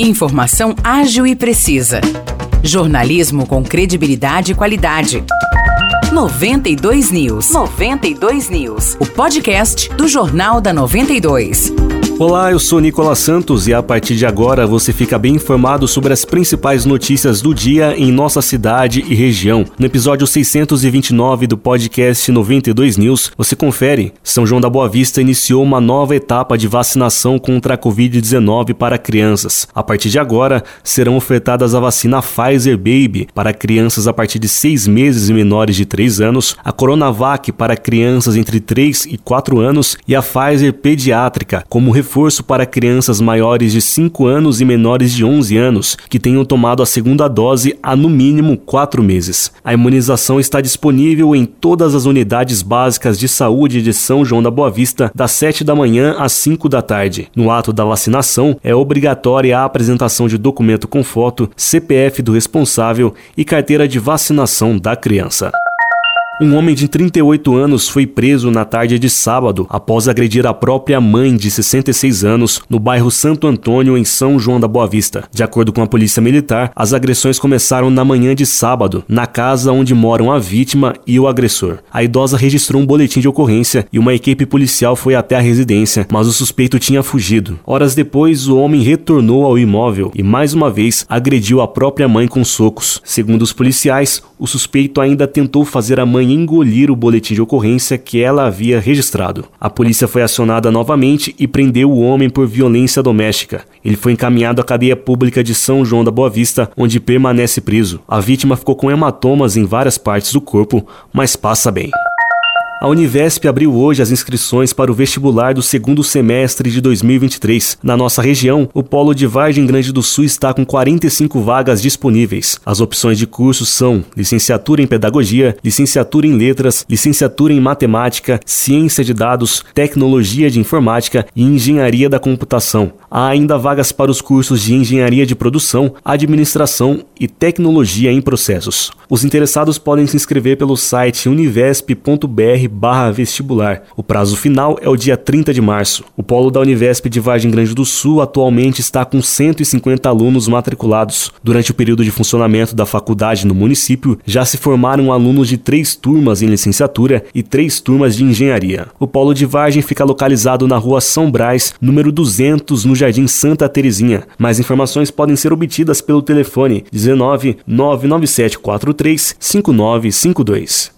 Informação ágil e precisa. Jornalismo com credibilidade e qualidade. 92 News. 92 News. O podcast do Jornal da 92. Olá, eu sou Nicolas Santos e a partir de agora você fica bem informado sobre as principais notícias do dia em nossa cidade e região. No episódio 629 do podcast 92 News, você confere: São João da Boa Vista iniciou uma nova etapa de vacinação contra a Covid-19 para crianças. A partir de agora, serão ofertadas a vacina Pfizer Baby para crianças a partir de 6 meses e menores de 3 anos, a Coronavac para crianças entre 3 e 4 anos e a Pfizer Pediátrica como reforço reforço para crianças maiores de 5 anos e menores de 11 anos que tenham tomado a segunda dose há no mínimo 4 meses. A imunização está disponível em todas as unidades básicas de saúde de São João da Boa Vista, das 7 da manhã às 5 da tarde. No ato da vacinação, é obrigatória a apresentação de documento com foto, CPF do responsável e carteira de vacinação da criança. Um homem de 38 anos foi preso na tarde de sábado após agredir a própria mãe de 66 anos no bairro Santo Antônio, em São João da Boa Vista. De acordo com a polícia militar, as agressões começaram na manhã de sábado, na casa onde moram a vítima e o agressor. A idosa registrou um boletim de ocorrência e uma equipe policial foi até a residência, mas o suspeito tinha fugido. Horas depois, o homem retornou ao imóvel e mais uma vez agrediu a própria mãe com socos. Segundo os policiais, o suspeito ainda tentou fazer a mãe engolir o boletim de ocorrência que ela havia registrado. A polícia foi acionada novamente e prendeu o homem por violência doméstica. Ele foi encaminhado à cadeia pública de São João da Boa Vista, onde permanece preso. A vítima ficou com hematomas em várias partes do corpo, mas passa bem. A Univesp abriu hoje as inscrições para o vestibular do segundo semestre de 2023. Na nossa região, o Polo de Vargem Grande do Sul está com 45 vagas disponíveis. As opções de cursos são licenciatura em Pedagogia, licenciatura em Letras, licenciatura em Matemática, Ciência de Dados, Tecnologia de Informática e Engenharia da Computação. Há ainda vagas para os cursos de Engenharia de Produção, Administração e Tecnologia em Processos. Os interessados podem se inscrever pelo site univesp.br vestibular. O prazo final é o dia 30 de março. O polo da Univesp de Vargem Grande do Sul atualmente está com 150 alunos matriculados. Durante o período de funcionamento da faculdade no município, já se formaram alunos de três turmas em licenciatura e três turmas de engenharia. O polo de Vargem fica localizado na rua São Brás, número 200, no Jardim Santa Terezinha. Mais informações podem ser obtidas pelo telefone 19 99743 5952.